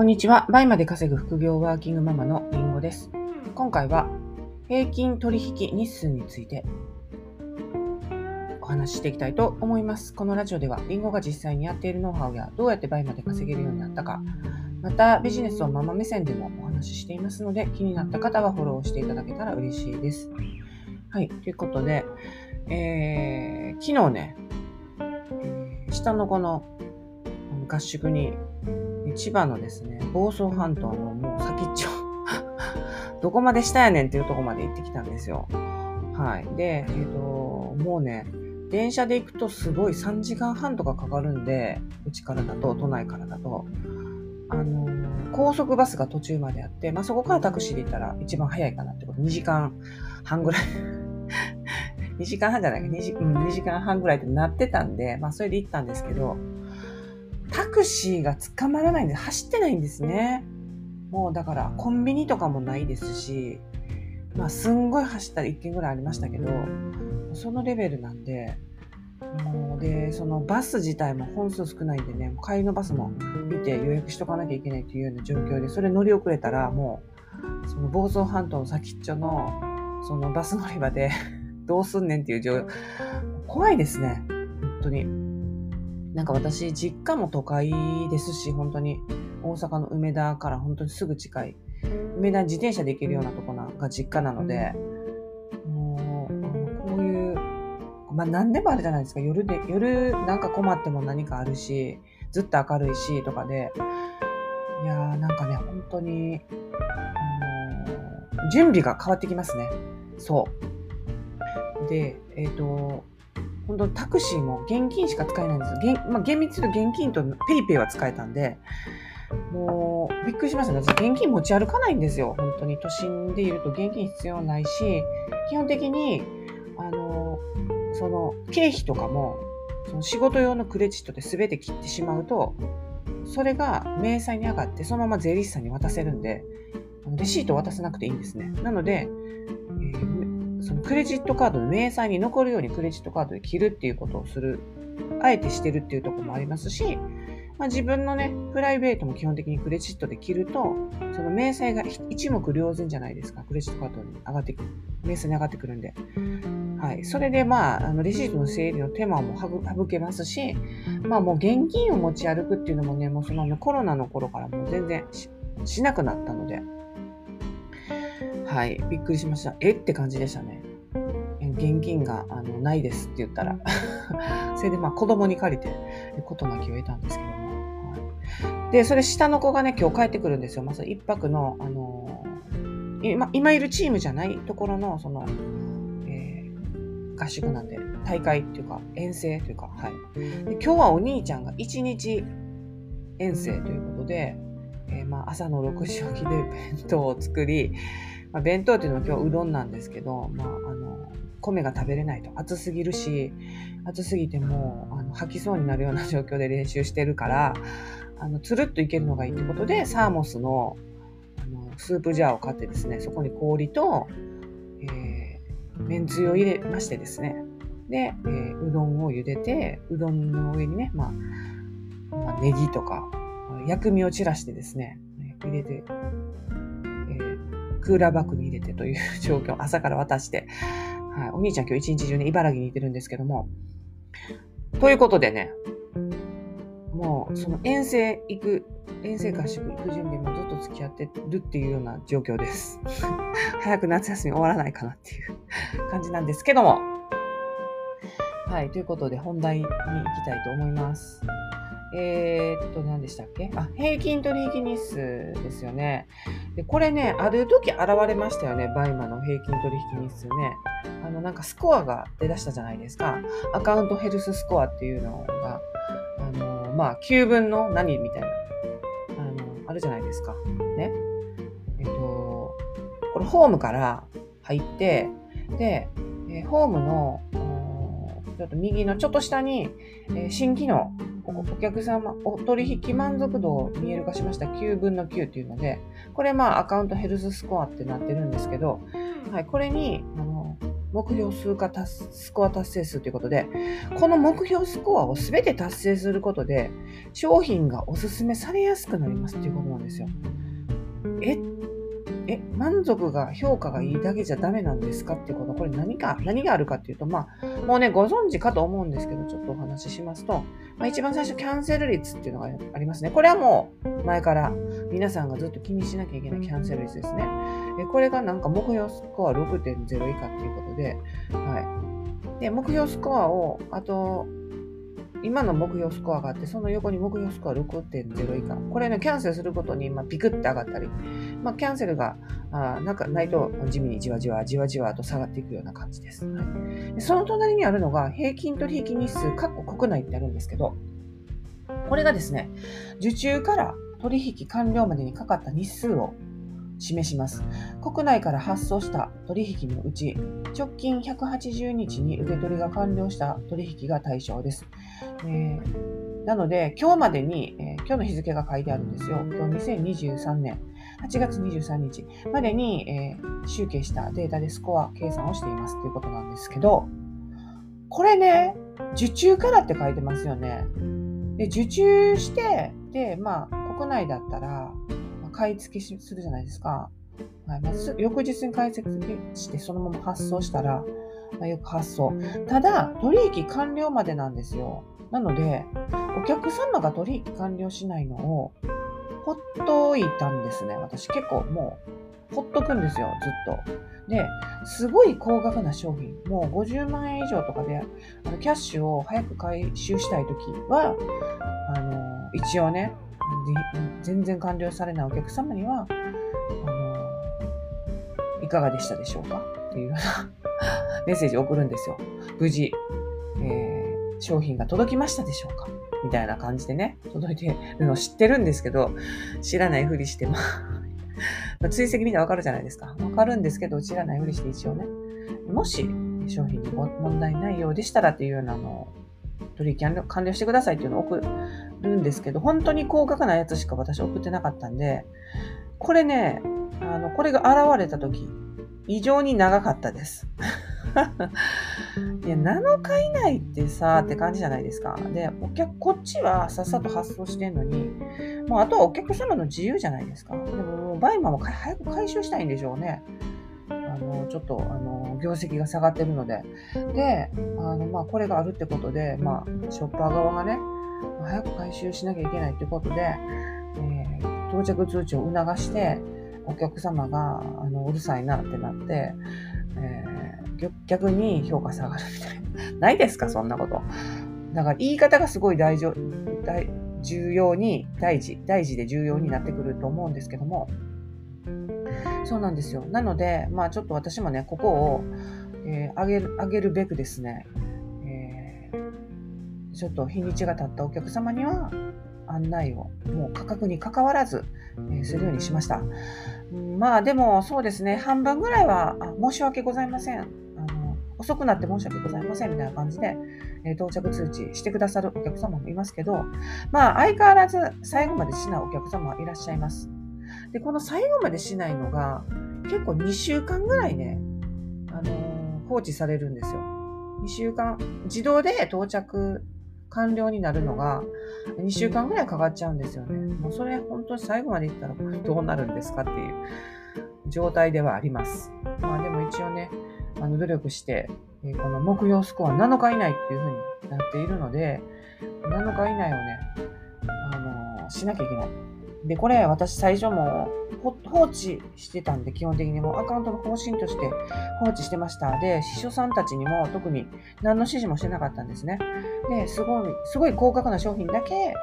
こんにちは。倍まで稼ぐ副業ワーキングママのりんごです。今回は平均取引日数についてお話ししていきたいと思います。このラジオではりんごが実際にやっているノウハウやどうやって倍まで稼げるようになったか、またビジネスをママ目線でもお話ししていますので気になった方はフォローしていただけたら嬉しいです。はい。ということで、えー、昨日ね、下の子の合宿に千葉のですね、房総半島のもう先っちょ。どこまで下やねんっていうとこまで行ってきたんですよ。はい。で、えっ、ー、と、もうね、電車で行くとすごい3時間半とかかかるんで、うちからだと、都内からだと、あの、高速バスが途中まであって、まあ、そこからタクシーで行ったら一番早いかなってこと、2時間半ぐらい。2時間半じゃないか、2時,、うん、2時間半ぐらいってなってたんで、まあそれで行ったんですけど、クシーが捕まらないんで走ってないんですね。もうだからコンビニとかもないですし、まあすんごい走ったら1軒ぐらいありましたけど、そのレベルなんで、もうで、そのバス自体も本数少ないんでね、帰りのバスも見て予約しとかなきゃいけないっていうような状況で、それ乗り遅れたらもう、その房総半島の先っちょの、そのバス乗り場で どうすんねんっていう状況、怖いですね、本当に。なんか私、実家も都会ですし、本当に大阪の梅田から本当にすぐ近い、梅田自転車で行けるようなとこなが実家なので、もう、こういう、まあ何でもあるじゃないですか。夜で、夜なんか困っても何かあるし、ずっと明るいし、とかで、いやーなんかね、本当に、あの準備が変わってきますね。そう。で、えっ、ー、と、本当タクシーも現金しか使えないんですよ。まあ、厳密に言うと現金と PayPay は使えたんで、もう、びっくりしましたね。私、現金持ち歩かないんですよ。本当に。都心でいると現金必要ないし、基本的に、あの、その、経費とかも、その仕事用のクレジットで全て切ってしまうと、それが明細に上がって、そのまま税理士さんに渡せるんで、レシート渡さなくていいんですね。なので、クレジットカードの明細に残るようにクレジットカードで切るっていうことをする、あえてしてるっていうところもありますし、まあ、自分のね、プライベートも基本的にクレジットで切ると、その明細が一目瞭然じゃないですか。クレジットカードに上がってくる。明細に上がってくるんで。はい。それで、まあ、あの、レシートの整理の手間も省けますし、まあもう現金を持ち歩くっていうのもね、もうそのコロナの頃からもう全然しなくなったので、はい、びっくりしました。え？って感じでしたね。現金があのないですって言ったら それでまあ子供に借りて事なきを得たんですけども。はい、で、それ下の子がね、今日帰ってくるんですよ。まず一泊の、あの、今、今いるチームじゃないところの、その、えー、合宿なんで、大会っていうか、遠征というか、はい。で今日はお兄ちゃんが一日遠征ということで、えー、まあ朝の6時起きで弁当を作り、まあ、弁当っていうのは今日うどんなんですけど、まあ、あの、米が食べれないと。暑すぎるし、暑すぎてもう、あの、吐きそうになるような状況で練習してるから、あの、つるっといけるのがいいってことで、サーモスの、あの、スープジャーを買ってですね、そこに氷と、えー、めんつゆを入れましてですね、で、えー、うどんを茹でて、うどんの上にね、まあ、まあ、ネギとか、薬味を散らしてですね、入れて、クーラーバッグに入れてという状況、朝から渡して、はい、お兄ちゃん今日一日中ね、茨城にいてるんですけども、ということでね、もう、その遠征行く、遠征合宿行く準備もずっと付き合ってるっていうような状況です。早く夏休み終わらないかなっていう感じなんですけども。はい、ということで本題に行きたいと思います。えー、っと、何でしたっけ？あ、平均取引日数ですよね。で、これね、ある時現れましたよね。 BUYMAの平均取引日数ね。あの、なんかスコアが出だしたじゃないですか。アカウントヘルススコアっていうのが、あの、まあ、9分の何みたいな、あの、あるじゃないですか。ね。えっと、これホームから入って、で、えホームの、ちょっと右のちょっと下に、え新機能、お客様、お取引満足度を見える化しました。9分の9っていうので、これまあアカウントヘルススコアってなってるんですけど、はい、これに、あの、目標数かスコア達成数ということで、この目標スコアを全て達成することで、商品がおすすめされやすくなりますっていうことなんですよ。ええ、満足が、評価がいいだけじゃダメなんですかっていうこと、これ何か、何があるかっていうと、まあ、もうね、ご存知かと思うんですけど、ちょっとお話ししますと、まあ、一番最初、キャンセル率っていうのがありますね。これはもう、前から皆さんがずっと気にしなきゃいけないキャンセル率ですね。えこれがなんか目標スコア6.0以下っていうことで、はい。で、目標スコアを、あと、今の目標スコアがあって、その横に目標スコア6.0以下。これね、キャンセルすることに、まあ、ピクって上がったり、まあ、キャンセルがあなんかないと地味にじわじわ、じわじわと下がっていくような感じです。はい、その隣にあるのが、平均取引日数、括弧国内ってあるんですけど、これがですね、受注から取引完了までにかかった日数を示します。国内から発送した取引のうち、直近180日に受け取りが完了した取引が対象です。えー、なので、今日までに、えー、今日の日付が書いてあるんですよ。今日2023年8月23日までに、えー、集計したデータでスコア計算をしていますということなんですけど、これね、受注からって書いてますよね。で受注して、で、まあ、国内だったら、買い付けするじゃないですか。はいまあ、翌日に買い付けしてそのまま発送したら、まあ、よく発送。ただ、取引完了までなんですよ。なので、お客様が取引完了しないのを、ほっといたんですね。私結構もう、ほっとくんですよ、ずっと。で、すごい高額な商品、もう50万円以上とかで、あのキャッシュを早く回収したいときは、あの、一応ね、全然完了されないお客様には、あの、いかがでしたでしょうか？っていうような メッセージを送るんですよ。無事、えー、商品が届きましたでしょうか？みたいな感じでね、届いてるの知ってるんですけど、知らないふりして、まあ、追跡見てわかるじゃないですか。わかるんですけど、知らないふりして一応ね、もし商品に問題ないようでしたらっていうようなのを取引完了してくださいっていうのを送るんですけど、本当に高額なやつしか私送ってなかったんで、これね、あの、これが現れた時、異常に長かったです。いや、7日以内ってさ、って感じじゃないですか。で、お客、こっちはさっさと発送してんのに、もうあとはお客様の自由じゃないですか。でも、もうバイマンも早く回収したいんでしょうね。あの、ちょっと、あの、業績が下がってるので。で、あの、まあ、これがあるってことで、まあ、ショッパー側がね、早く回収しなきゃいけないってことで、えー、到着通知を促して、お客様が、あの、うるさいなってなって、えー、逆に評価下がるみたいな。ないですか？そんなこと。だから言い方がすごい大丈大重要に、大事、大事で重要になってくると思うんですけども、そうなんですよ。なので、まあちょっと私もね、ここを、えー、上げる、上げるべくですね、えー、ちょっと日にちが経ったお客様には、案内をもう価格に関わらず、えー、するようにしました。まあでもそうですね、半分ぐらいはあ申し訳ございません。あの遅くなって申し訳ございませんみたいな感じで、えー、到着通知してくださるお客様もいますけど、まあ相変わらず最後までしないお客様はいらっしゃいます。で、この最後までしないのが、結構2週間ぐらいね、あの、放置されるんですよ。2週間、自動で到着完了になるのが2週間ぐらいかかっちゃうんですよね。もうそれ本当に最後までいったらどうなるんですかっていう状態ではあります。まあでも一応ね、あの努力して、えこの目標スコア7日以内っていう風になっているので、7日以内をね、あのー、しなきゃいけない。で、これ私最初も放置してたんで、基本的にもアカウントの更新として放置してました。で、秘書さんたちにも特に何の指示もしてなかったんですね。で、すごい、すごい高額な商品だけ、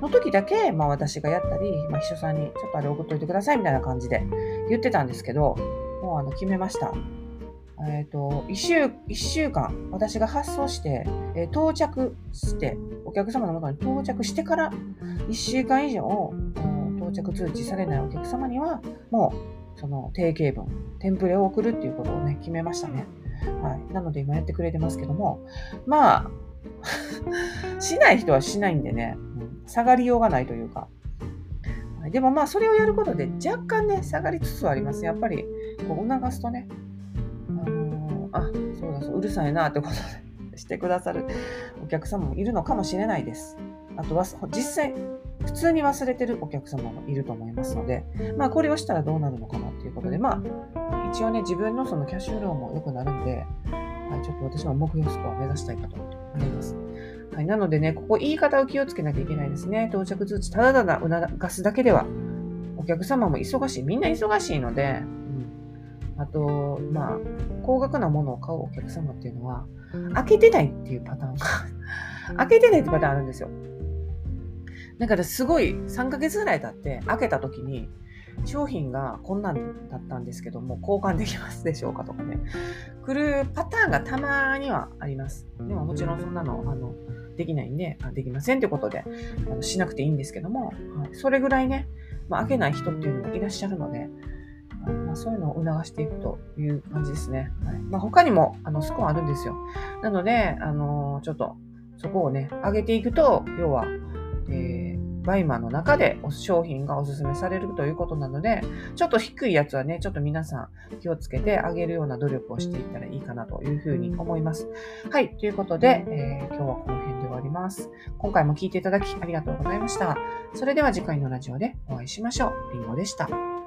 の時だけ、まあ私がやったり、まあ秘書さんにちょっとあれ送っといてくださいみたいな感じで言ってたんですけど、もうあの決めました。えっ、ー、と、一週、一週間、私が発送して、えー、到着して、お客様のもとに到着してから、一週間以上、着通知されないお客様には、もう、その定型文、テンプレを送るっていうことをね、決めましたね。はい。なので今やってくれてますけども、まあ、しない人はしないんでね、下がりようがないというか。はいでもまあ、それをやることで若干ね、下がりつつあります。やっぱり、こう促すとね、あのー、あ、うるさいなってことでしてくださるお客様もいるのかもしれないです。あとは実際普通に忘れてるお客様もいると思いますので、まあこれをしたらどうなるのかなっていうことで、まあ一応ね自分のそのキャッシュ量も良くなるんで、はい、ちょっと私は目標スコアを目指したいかと思います。はい、なのでね、ここ言い方を気をつけなきゃいけないですね。到着通知、ただただ促すだけでは、お客様も忙しい。みんな忙しいので、うん、あと、まあ、高額なものを買うお客様っていうのは、開けてないっていうパターンが開けてないってパターンあるんですよ。だからすごい3ヶ月ぐらい経って開けた時に商品がこんなんだったんですけども交換できますでしょうかとかね。来るパターンがたまにはあります。でももちろんそんなのあのできないんでできませんということであのしなくていいんですけども、はい、それぐらいね、まあ、開けない人っていうのもいらっしゃるのでまあ、そういうのを促していくという感じですね。はい。まあ、他にもあのスコアあるんですよ。なので、あのー、ちょっとそこをね、上げていくと、要は、えー、 BUYMAの中で商品がおすすめされるということなので、ちょっと低いやつはね、ちょっと皆さん気をつけてあげるような努力をしていったらいいかなというふうに思います。はい、ということで、えー、今日はこの辺で終わります。今回も聴いていただきありがとうございました。それでは次回のラジオでお会いしましょう。りんごでした。